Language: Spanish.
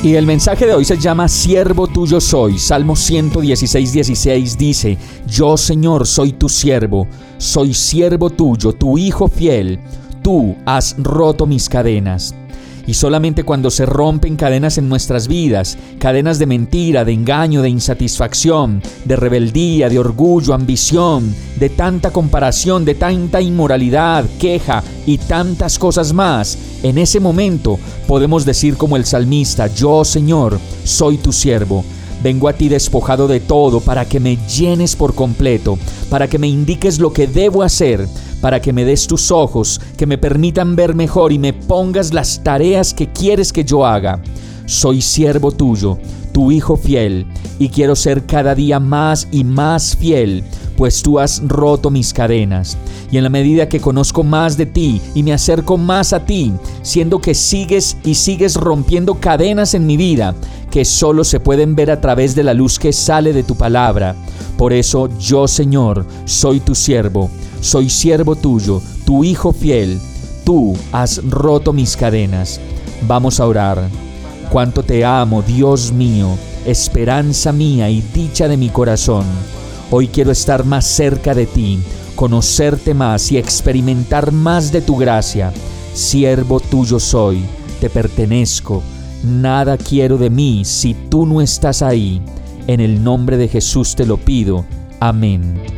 Y el mensaje de hoy se llama Siervo tuyo soy. Salmo 116, 16 dice, Yo Señor soy tu siervo, soy siervo tuyo, tu hijo fiel, tú has roto mis cadenas. Y solamente cuando se rompen cadenas en nuestras vidas, cadenas de mentira, de engaño, de insatisfacción, de rebeldía, de orgullo, ambición, de tanta comparación, de tanta inmoralidad, queja y tantas cosas más, en ese momento podemos decir como el salmista, yo Señor, soy tu siervo. Vengo a ti despojado de todo para que me llenes por completo, para que me indiques lo que debo hacer, para que me des tus ojos, que me permitan ver mejor y me pongas las tareas que quieres que yo haga. Soy siervo tuyo, tu hijo fiel, y quiero ser cada día más y más fiel, pues tú has roto mis cadenas. Y en la medida que conozco más de ti y me acerco más a ti, siendo que sigues y sigues rompiendo cadenas en mi vida, que solo se pueden ver a través de la luz que sale de tu palabra. Por eso yo, Señor, soy tu siervo soy siervo tuyo, tu hijo fiel, tú has roto mis cadenas. Vamos a orar. Cuánto te amo, Dios mío, esperanza mía y dicha de mi corazón. Hoy quiero estar más cerca de ti, conocerte más y experimentar más de tu gracia. Siervo tuyo soy, te pertenezco. Nada quiero de mí si tú no estás ahí. En el nombre de Jesús te lo pido. Amén.